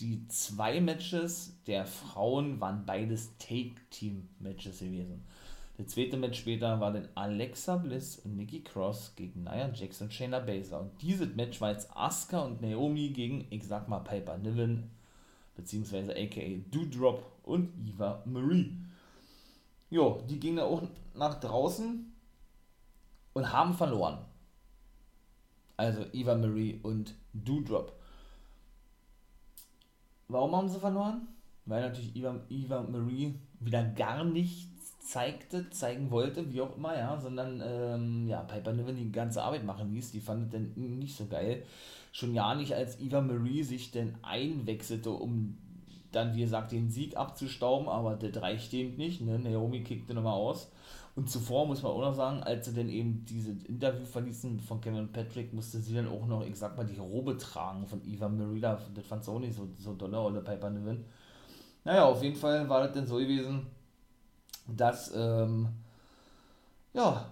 die zwei Matches der Frauen waren beides Take-Team-Matches gewesen. Der zweite Match später war dann Alexa Bliss und Nikki Cross gegen Nia Jax und Shayna Baszler. Und dieses Match war jetzt Asuka und Naomi gegen, ich sag mal, Piper Niven, beziehungsweise aka Doudrop und Eva Marie. Jo, die gingen auch nach draußen und haben verloren. Also Eva Marie und Doudrop. Warum haben sie verloren? Weil natürlich Eva, Eva Marie wieder gar nicht zeigte, zeigen wollte, wie auch immer, ja, sondern ähm, ja, Piper Niven die ganze Arbeit machen ließ, die fand es dann nicht so geil. Schon ja nicht, als Eva Marie sich dann einwechselte, um dann, wie gesagt, den Sieg abzustauben, aber das reicht eben nicht, ne? Naomi kickte nochmal aus. Und zuvor muss man auch noch sagen, als sie dann eben dieses Interview verließen von Kevin Patrick, musste sie dann auch noch, ich sag mal, die Robe tragen von Eva Marie, das fand sie auch nicht so, so dolle, oder Piper Niven. Naja, auf jeden Fall war das dann so gewesen, dass, ähm, ja,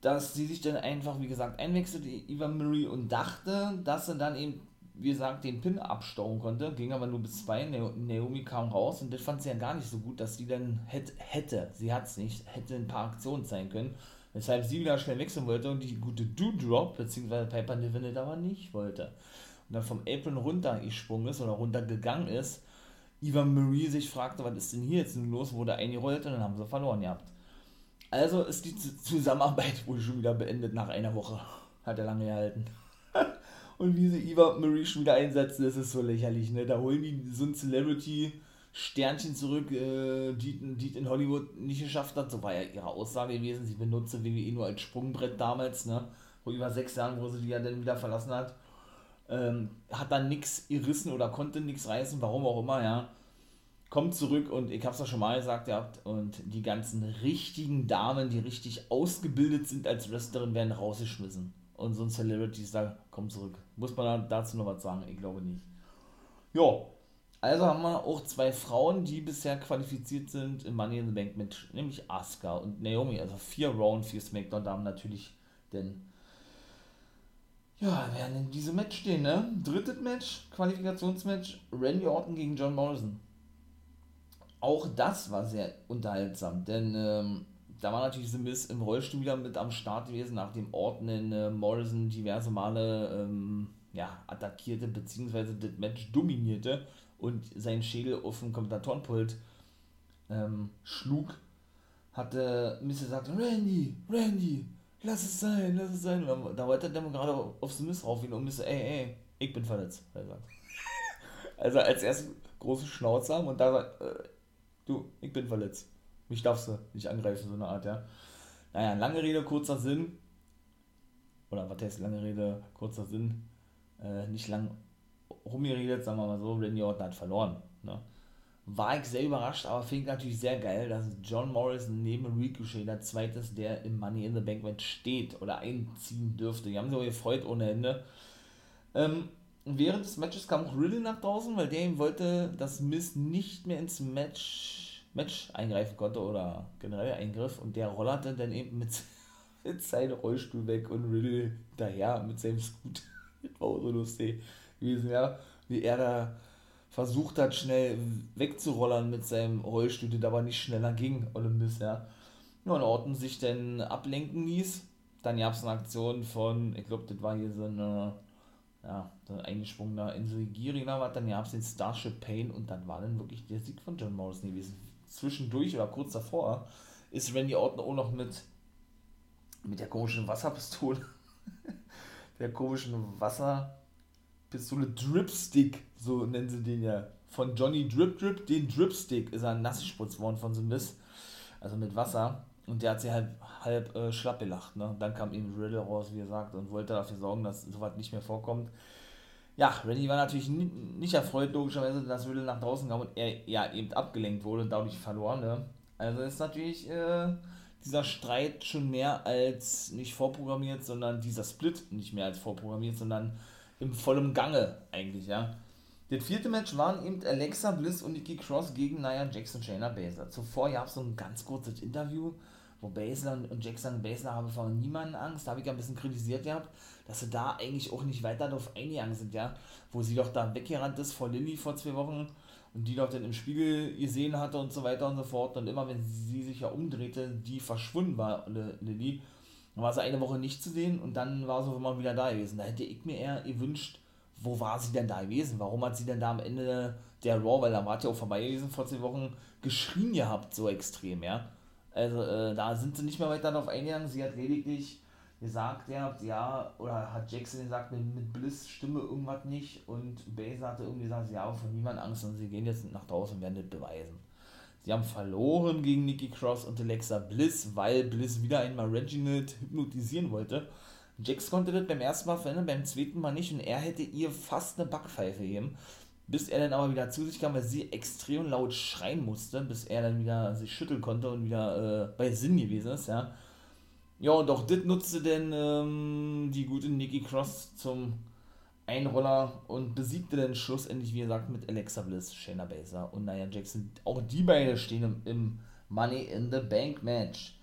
dass sie sich dann einfach, wie gesagt, einwechselte, Eva Marie, und dachte, dass sie dann eben, wie gesagt, den Pin abstauen konnte, ging aber nur bis zwei, Naomi kam raus und das fand sie ja gar nicht so gut, dass sie dann hätte, hätte sie hat es nicht, hätte ein paar Aktionen zeigen können, weshalb sie wieder schnell wechseln wollte und die gute Do-Drop, beziehungsweise Piper Niven das aber nicht wollte. Und dann vom Apron runtergesprungen ist oder runtergegangen ist, Eva Marie sich fragte, was ist denn hier jetzt nun los, wurde eingerollt und dann haben sie verloren gehabt. Also ist die Zusammenarbeit wohl schon wieder beendet nach einer Woche. Hat er lange gehalten. Und wie sie Eva Marie schon wieder einsetzen, das ist so lächerlich. Ne? Da holen die so ein Celebrity-Sternchen zurück, äh, die, die in Hollywood nicht geschafft hat. So war ja ihre Aussage gewesen. Sie benutze WWE nur als Sprungbrett damals, ne? Vor über sechs Jahren, wo sie die ja dann wieder verlassen hat ähm, hat dann nichts gerissen oder konnte nichts reißen, warum auch immer, ja. Kommt zurück und ich hab's ja schon mal gesagt gehabt, und die ganzen richtigen Damen, die richtig ausgebildet sind als Wrestlerin, werden rausgeschmissen. Und so ein Celebrity sagt, komm zurück. Muss man dazu noch was sagen? Ich glaube nicht. Ja, Also haben wir auch zwei Frauen, die bisher qualifiziert sind im Money in the Bank Match, nämlich Asuka und Naomi. Also vier Round, vier Smackdown-Damen natürlich, denn ja, werden in diesem Match stehen, ne? Drittes Match, Qualifikationsmatch, Randy Orton gegen John Morrison. Auch das war sehr unterhaltsam, denn ähm, da war natürlich The Miz im Rollstuhl wieder mit am Start gewesen, nachdem Orton in äh, Morrison diverse Male ähm, ja, attackierte, beziehungsweise das Match dominierte und sein Schädel auf dem Kommentatorenpult ähm, schlug, hatte Miz gesagt, Randy, Randy, lass es sein, lass es sein. Da wollte der gerade auf The Miz raufgehen und Miz, ey, ey, ich bin verletzt. *laughs* Also als erst große Schnauze haben und da, äh, du, ich bin verletzt. Mich darfst du nicht angreifen, so eine Art, ja. Naja, lange Rede, kurzer Sinn. Oder was heißt lange Rede, kurzer Sinn? Äh, nicht lang rumgeredet, sagen wir mal so, Randy Orton hat verloren. Ne? War ich sehr überrascht, aber finde ich natürlich sehr geil, dass John Morrison neben Ricochet der zweite ist, der im Money in the Bank Match steht oder einziehen dürfte. Die haben sich auch gefreut ohne Ende. Ähm, während des Matches kam auch Riddle nach draußen, weil der ihm wollte, dass Miss nicht mehr ins Match, Match eingreifen konnte oder generell Eingriff und der rollerte dann eben mit, *laughs* mit seinem Rollstuhl weg und Riddle daher mit seinem Scoot. *laughs* das war auch so lustig gewesen, ja, wie er da versucht hat, schnell wegzurollern mit seinem Rollstuhl, der aber nicht schneller ging, Olympus, ja. Ja, und Orton sich dann ablenken ließ. Dann gab es eine Aktion von, ich glaube, das war hier so eine, ja, so ein eingesprungener Insel was dann gab es den Starship Pain und dann war dann wirklich der Sieg von John Morrison gewesen. Zwischendurch oder kurz davor ist Randy Orton auch noch mit, mit der komischen Wasserpistole, *laughs* der komischen Wasser, Pistole Dripstick, so nennen sie den ja. Von Johnny Drip Drip, den Dripstick ist er nass gespritzt worden von so Mist. Also mit Wasser. Und der hat sie halt halb äh, schlapp gelacht. Ne? Dann kam eben Riddle raus, wie gesagt, und wollte dafür sorgen, dass sowas nicht mehr vorkommt. Ja, Randy war natürlich nicht erfreut, logischerweise, dass Riddle nach draußen kam und er ja eben abgelenkt wurde und dadurch verloren. Ne? Also ist natürlich äh, dieser Streit schon mehr als nicht vorprogrammiert, sondern dieser Split nicht mehr als vorprogrammiert, sondern im vollen Gange eigentlich, ja. Das vierte Match waren eben Alexa Bliss und Nikki Cross gegen Nia Jackson und Shayna Baszler. Zuvor gab es so ein ganz kurzes Interview, wo Baszler und Jackson und Baszler haben vor niemanden Angst. Da habe ich ja ein bisschen kritisiert gehabt, dass sie da eigentlich auch nicht weiter darauf eingegangen sind, ja. Wo sie doch da weggerannt ist vor Lilly vor zwei Wochen und die doch dann im Spiegel gesehen hatte und so weiter und so fort. Und immer wenn sie sich ja umdrehte, die verschwunden war, Lilly. Dann war sie eine Woche nicht zu sehen und dann war sie immer wieder da gewesen. Da hätte ich mir eher gewünscht, wo war sie denn da gewesen? Warum hat sie denn da am Ende der Raw, weil da war ja auch vorbei gewesen vor zwei Wochen, geschrien gehabt, so extrem, ja? Also äh, da sind sie nicht mehr weiter darauf eingegangen. Sie hat lediglich gesagt, ja, ja, oder hat Jackson gesagt, mit, mit Bliss stimme irgendwas nicht und Baser hatte irgendwie gesagt, ja, von niemand Angst und sie gehen jetzt nach draußen und werden das beweisen. Sie haben verloren gegen Nikki Cross und Alexa Bliss, weil Bliss wieder einmal Reginald hypnotisieren wollte. Jax konnte das beim ersten Mal verändern, beim zweiten Mal nicht und er hätte ihr fast eine Backpfeife gegeben. Bis er dann aber wieder zu sich kam, weil sie extrem laut schreien musste, bis er dann wieder sich schütteln konnte und wieder äh, bei Sinn gewesen ist, ja. Ja, und auch das nutzte denn ähm, die gute Nikki Cross zum Einroller und besiegte dann schlussendlich, wie gesagt, mit Alexa Bliss, Shayna Baszler und Nia Jackson. Auch die beiden stehen im, im Money in the Bank Match.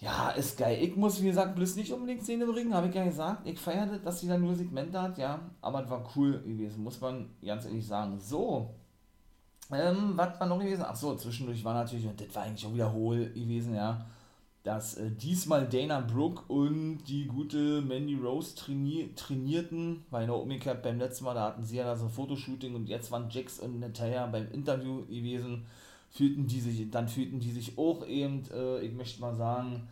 Ja, ist geil. Ich muss, wie gesagt, Bliss nicht unbedingt sehen im Ring, habe ich ja gesagt. Ich feierte, dass sie da nur Segmente hat, ja. Aber es war cool gewesen, muss man ganz ehrlich sagen. So. Ähm, was war noch gewesen? Achso, zwischendurch war natürlich, und das war eigentlich auch wieder hohl gewesen, ja dass äh, diesmal Dana Brooke und die gute Mandy Rose trainier trainierten, weil Naomi Cap beim letzten Mal, da hatten sie ja da so ein Fotoshooting und jetzt waren Jax und Natalia beim Interview gewesen, fühlten die sich, dann fühlten die sich auch eben, äh, ich möchte mal sagen,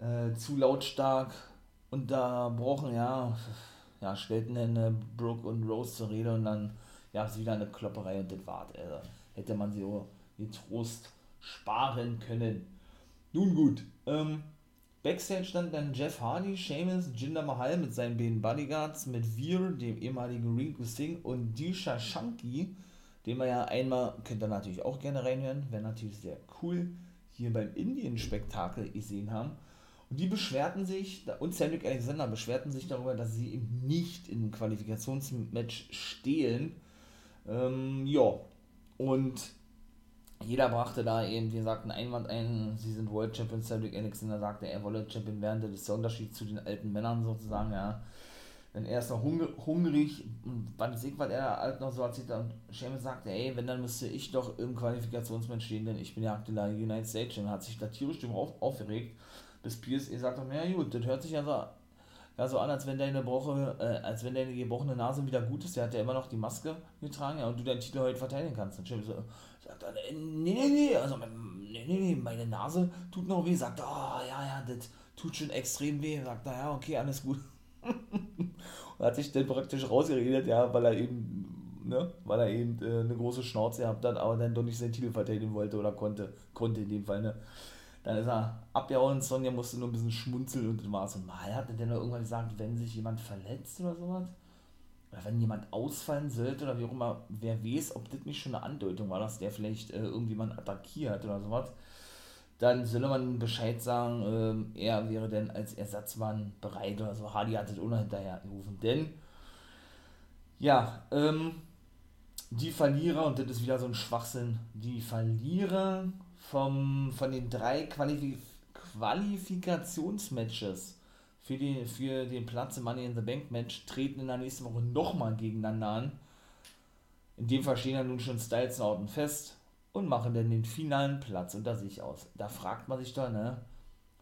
äh, zu lautstark. Unterbrochen, ja, ja, stellten dann äh, Brooke und Rose zur Rede und dann ja, es wieder eine Klopperei und das war, also, hätte man sie auch getrost sparen können. Nun gut, ähm, Backstage stand dann Jeff Hardy, Seamus, Jinder Mahal mit seinen beiden Bodyguards, mit Veer, dem ehemaligen Rinku Singh und Disha Shanky, den wir ja einmal, könnt ihr natürlich auch gerne reinhören, wäre natürlich sehr cool, hier beim Indien-Spektakel gesehen haben. Und die beschwerten sich, und Cedric Alexander beschwerten sich darüber, dass sie eben nicht im Qualifikationsmatch stehlen, Ähm, ja, und jeder brachte da eben, wie gesagt, einen Einwand ein. Sie sind World Champion. Cedric Alexander sagte, er wolle Champion werden. Das ist der Unterschied zu den alten Männern sozusagen, ja. Denn er ist noch hungrig, und wann ich, was er alt noch so erzählt hat. Und Sheamus sagte, ey, wenn, dann müsste ich doch im Qualifikationsmatch stehen, denn ich bin ja aktuell United States Champion. Hat sich da tierisch auf, aufgeregt, bis Pierce ihr sagt, ja gut, das hört sich ja so ja, so an, als wenn deine Broche, äh, als wenn deine gebrochene Nase wieder gut ist. Der hat ja immer noch die Maske getragen, ja, und du deinen Titel heute verteidigen kannst. Und Jimmy so, sagt dann, äh, nee, nee, nee, also, nee, nee, nee, meine Nase tut noch weh. Sagt, oh, ja, ja, das tut schon extrem weh. Sagt, naja, okay, alles gut. *laughs* und hat sich dann praktisch rausgeredet, ja, weil er eben, ne, weil er eben äh, eine große Schnauze gehabt hat, aber dann doch nicht seinen Titel verteidigen wollte oder konnte, konnte in dem Fall, ne. Dann ist er abgehauen, Sonja musste nur ein bisschen schmunzeln und dann war so, mal hat er denn irgendwann gesagt, wenn sich jemand verletzt oder sowas? Oder wenn jemand ausfallen sollte oder wie auch immer, wer weiß, ob das nicht schon eine Andeutung war, dass der vielleicht äh, irgendjemand attackiert oder sowas. Dann soll man Bescheid sagen, äh, er wäre denn als Ersatzmann bereit oder so. Hardy hat das ohne hinterher gerufen. Denn, ja, ähm, die Verlierer, und das ist wieder so ein Schwachsinn, die Verlierer vom, von den drei Qualif Qualifikationsmatches für, die, für den Platz im Money in the Bank Match treten in der nächsten Woche nochmal gegeneinander an. In dem Fall stehen ja nun schon Styles und Orton fest und machen dann den finalen Platz unter sich aus. Da fragt man sich doch, ne?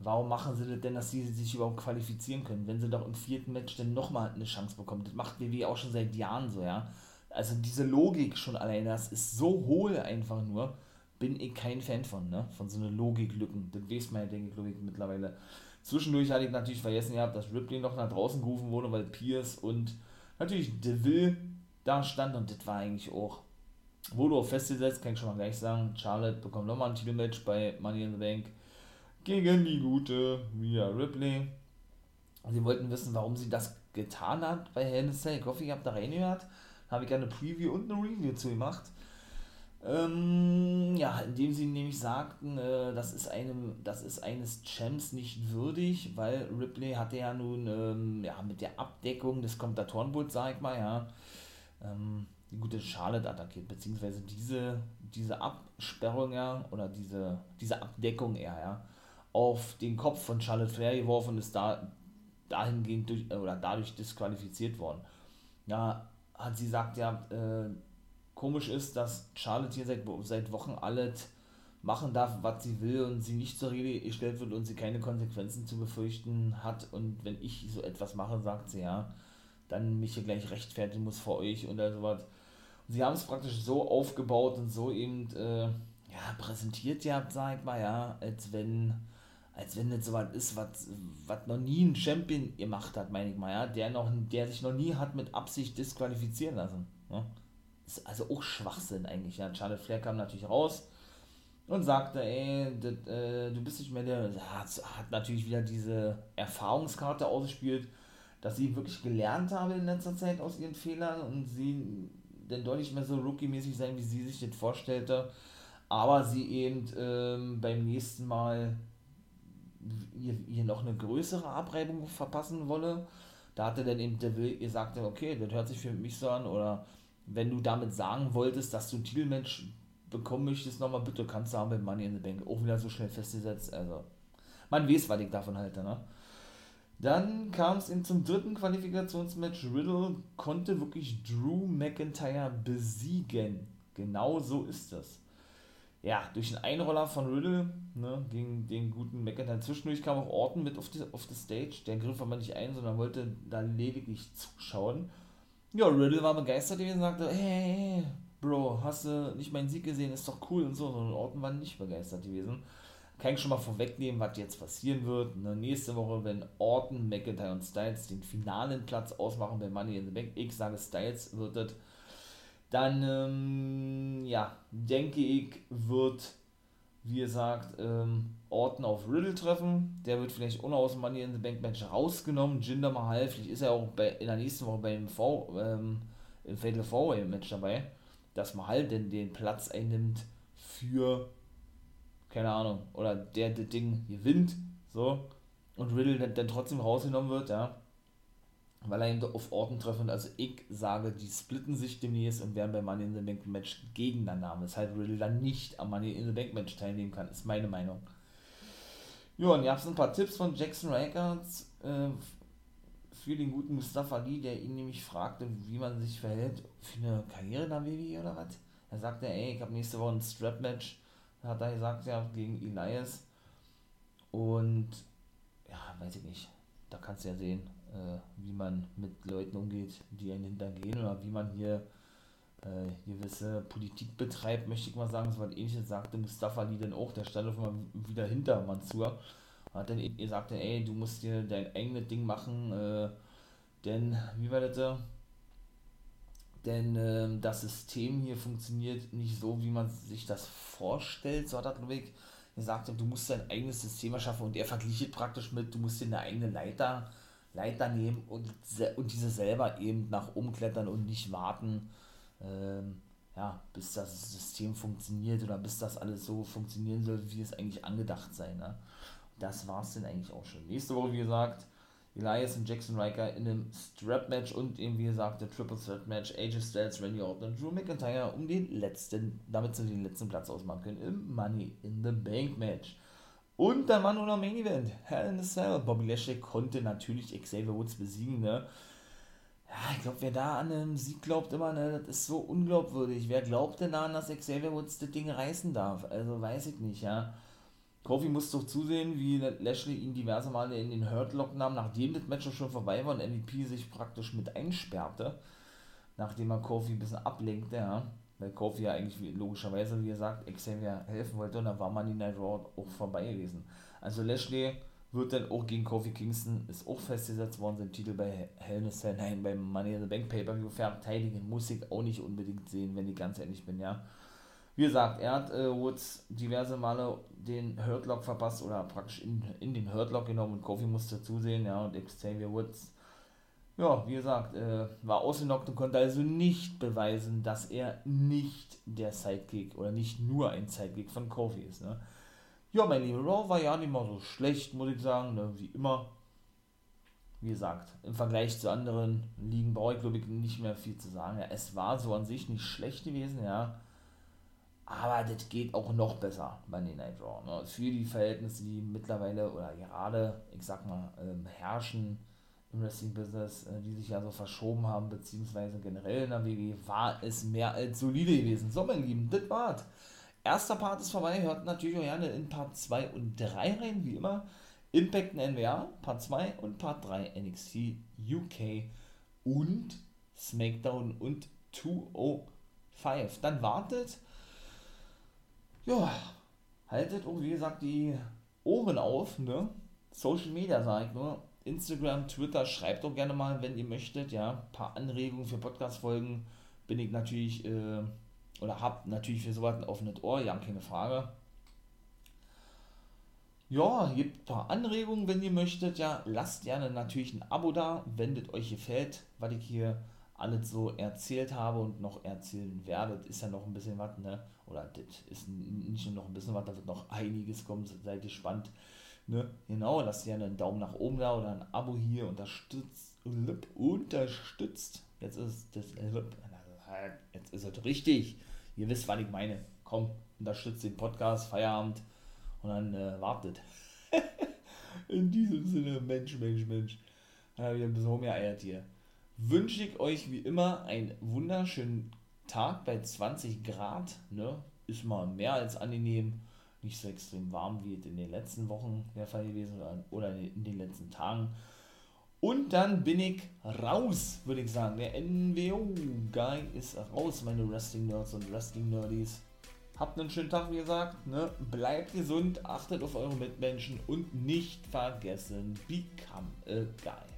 Warum machen sie das denn, dass sie sich überhaupt qualifizieren können, wenn sie doch im vierten Match dann nochmal eine Chance bekommen? Das macht WWE auch schon seit Jahren so, ja. Also diese Logik schon alleine, das ist so hohl einfach nur bin ich kein Fan von, ne? Von so einer Logiklücken. Das weiß man ja, denke ich, ich, mittlerweile. Zwischendurch hatte ich natürlich vergessen gehabt, dass Ripley noch nach draußen gerufen wurde, weil Pierce und natürlich Deville da stand und das war eigentlich auch. Wurde auch festgesetzt, kann ich schon mal gleich sagen. Charlotte bekommt nochmal ein Titelmatch bei Money in the Bank gegen die gute Rhea Ripley. Sie wollten wissen, warum sie das getan hat bei Hell in a Cell. Ich hoffe, ihr habt da reingehört. Habe ich eine Preview und eine Review zu gemacht. Ähm, ja, indem sie nämlich sagten, äh, das, ist einem, das ist eines Champs nicht würdig, weil Ripley hatte ja nun ähm, ja, mit der Abdeckung des Kommentatorenpults, sag ich mal, ja, ähm, die gute Charlotte attackiert, beziehungsweise diese, diese Absperrung ja, oder diese, diese Abdeckung eher, ja, auf den Kopf von Charlotte Flair geworfen und ist da dahingehend durch, oder dadurch disqualifiziert worden. Ja, hat sie gesagt, ja, äh, komisch ist, dass Charlotte hier seit, seit Wochen alles machen darf, was sie will und sie nicht zur Rede gestellt wird und sie keine Konsequenzen zu befürchten hat. Und wenn ich so etwas mache, sagt sie ja, dann mich hier gleich rechtfertigen muss vor euch und all sowas. Und sie haben es praktisch so aufgebaut und so eben äh, ja, präsentiert ja, sag ich mal, ja, als wenn als wenn das so was ist, was, was noch nie ein Champion gemacht hat, meine ich mal, ja, der noch der sich noch nie hat mit Absicht disqualifizieren lassen. Ja? Ist also auch Schwachsinn eigentlich. Ja. Charlotte Flair kam natürlich raus und sagte, ey, das, äh, du bist nicht mehr der, hat, hat natürlich wieder diese Erfahrungskarte ausgespielt, dass sie wirklich gelernt habe in letzter Zeit aus ihren Fehlern und sie denn deutlich mehr so rookie-mäßig sein, wie sie sich das vorstellte, aber sie eben ähm, beim nächsten Mal ihr, ihr noch eine größere Abreibung verpassen wolle. Da hatte dann eben der Will gesagt, okay, das hört sich für mich so an oder wenn du damit sagen wolltest, dass du ein Titelmatch bekommen möchtest, nochmal bitte kannst du haben mit Money in the Bank. Auch wieder so schnell festgesetzt. Also, man weiß, was ich davon halte, ne? Dann kam es zum dritten Qualifikationsmatch. Riddle konnte wirklich Drew McIntyre besiegen. Genau so ist das. Ja, durch einen Einroller von Riddle ne, gegen den guten McIntyre. Zwischendurch kam auch Orton mit auf die, auf die Stage. Der griff aber nicht ein, sondern wollte da lediglich zuschauen. Ja, Riddle war begeistert gewesen und sagte, hey, Bro, hast du nicht meinen Sieg gesehen, ist doch cool und so. Und Orton war nicht begeistert gewesen. Kann ich schon mal vorwegnehmen, was jetzt passieren wird. Ne, nächste Woche, wenn Orton, McIntyre und Styles den finalen Platz ausmachen bei Money in the Bank, ich sage Styles wird das, dann, ähm, ja, denke ich, wird wie gesagt, ähm, Orton auf Riddle treffen. Der wird vielleicht ohne aus Money in the Bank Match rausgenommen. Jinder Mahal, vielleicht ist er auch bei, in der nächsten Woche beim v, ähm, im Fatal Four Way Match dabei, dass Mahal denn den Platz einnimmt für, keine Ahnung, oder der das Ding gewinnt, so, und Riddle dann trotzdem rausgenommen wird, ja. Weil er ihn auf Orten trifft. Und also ich sage, die splitten sich demnächst und werden bei Money in the Bank Match gegeneinander. Weshalb Riddle dann nicht am Money in the Bank Match teilnehmen kann, ist meine Meinung. Ja, und ihr habt ein paar Tipps von Jackson Records äh, für den guten Mustafa Ali, der ihn nämlich fragte, wie man sich verhält für eine Karriere in der WWE oder was. Er sagte, ey, ich habe nächste Woche ein Strap-Match, hat er gesagt, ja, gegen Elias. Und ja, weiß ich nicht. Da kannst du ja sehen, äh, wie man mit Leuten umgeht, die einen hintergehen oder wie man hier äh, gewisse Politik betreibt, möchte ich mal sagen. So was ähnliches sagte Mustafa Ali dann auch, der stand auf einmal wieder hinter Mansur. Hat dann gesagt, ey, du musst dir dein eigenes Ding machen, äh, denn, wie war das? Denn äh, das System hier funktioniert nicht so, wie man sich das vorstellt, so hat er, glaube gesagt, du musst dein eigenes System erschaffen und er vergleicht praktisch mit, du musst dir eine eigene Leiter Leiter nehmen und, und diese selber eben nach oben klettern und nicht warten, ähm, ja, bis das System funktioniert oder bis das alles so funktionieren soll, wie es eigentlich angedacht sei. Ne? Das war es dann eigentlich auch schon. Nächste Woche, wie gesagt, Elias und Jackson Riker in einem Strap-Match und eben, wie gesagt, der Triple Threat Match, AJ Styles, Randy Orton und Drew McIntyre um den letzten, damit sie den letzten Platz ausmachen können im Money in the Bank Und der Mann ohne Main Event, Hell in a Cell. Bobby Lashley konnte natürlich Xavier Woods besiegen, ne? Ja, ich glaube, wer da an einen Sieg glaubt immer, ne, das ist so unglaubwürdig. Wer glaubt denn daran, dass Xavier Woods das Ding reißen darf? Also weiß ich nicht, ja. Kofi muss doch zusehen, wie Lashley ihn diverse Male in den Hurtlock nahm, nachdem das Match schon vorbei war und MVP sich praktisch mit einsperrte, nachdem er Kofi ein bisschen ablenkte, ja weil Kofi ja eigentlich logischerweise, wie gesagt, Xavier helfen wollte und dann war Money Night Raw auch vorbei gewesen. Also Lashley wird dann auch gegen Kofi Kingston, ist auch festgesetzt worden, sein Titel bei Hell in a Cell, nein, beim Money in the Bank Pay-Per-View verteidigen, muss ich auch nicht unbedingt sehen, wenn ich ganz ehrlich bin, ja. Wie gesagt, er hat äh, Woods diverse Male den Hurtlock verpasst oder praktisch in, in den Hurtlock genommen und Kofi musste zusehen, ja, und Xavier Woods ja, wie gesagt, äh, war ausgenockt und konnte also nicht beweisen, dass er nicht der Sidekick oder nicht nur ein Sidekick von Kofi ist. Ne? Ja, mein lieber Raw war ja nicht mal so schlecht, muss ich sagen, ne? wie immer. Wie gesagt, im Vergleich zu anderen Ligen brauche ich glaube ich nicht mehr viel zu sagen. Ja, es war so an sich nicht schlecht gewesen, ja. Aber das geht auch noch besser bei den Night Raw. Ne? Für die Verhältnisse, die mittlerweile oder gerade, ich sag mal, ähm, herrschen im Wrestling-Business, äh, die sich ja so verschoben haben, beziehungsweise generell in der WWE, war es mehr als solide gewesen. So, mein Lieben, das war's. Erster Part ist vorbei, hört natürlich auch gerne in Part 2 und 3 rein, wie immer. Impact in NWA, Part 2 und Part 3 NXT UK und SmackDown und 205. Dann wartet, ja, haltet auch wie gesagt die Ohren auf, ne? Social Media, sag ich nur. Instagram, Twitter, schreibt doch gerne mal, wenn ihr möchtet, ja, ein paar Anregungen für Podcast-Folgen bin ich natürlich, äh, oder hab natürlich für sowas ein offenes Ohr, ja, keine Frage. Ja, gibt ein paar Anregungen, wenn ihr möchtet, ja, lasst gerne natürlich ein Abo da, wenn es euch gefällt, was ich hier alles so erzählt habe und noch erzählen werde, ist ja noch ein bisschen was, ne, oder das ist nicht nur noch ein bisschen was, da wird noch einiges kommen, seid gespannt. Ne? Genau, lasst gerne einen Daumen nach oben da oder ein Abo hier unterstützt. Unterstützt. Jetzt ist das. Jetzt ist es richtig. Ihr wisst, was ich meine. Komm, unterstützt den Podcast, Feierabend und dann äh, wartet. *laughs* In diesem Sinne, Mensch, Mensch, Mensch. Ja, wieder ein bisschen rumgeeiert hier. Wünsche ich euch wie immer einen wunderschönen Tag bei 20 Grad. Ne? Ist mal mehr als angenehm nicht so extrem warm wie in den letzten Wochen der Fall gewesen oder in den letzten Tagen. Und dann bin ich raus, würde ich sagen. Der NWO-Guy ist raus, meine Wrestling-Nerds und Wrestling-Nerdies. Habt einen schönen Tag, wie gesagt. Ne? Bleibt gesund, achtet auf eure Mitmenschen und nicht vergessen, become a guy.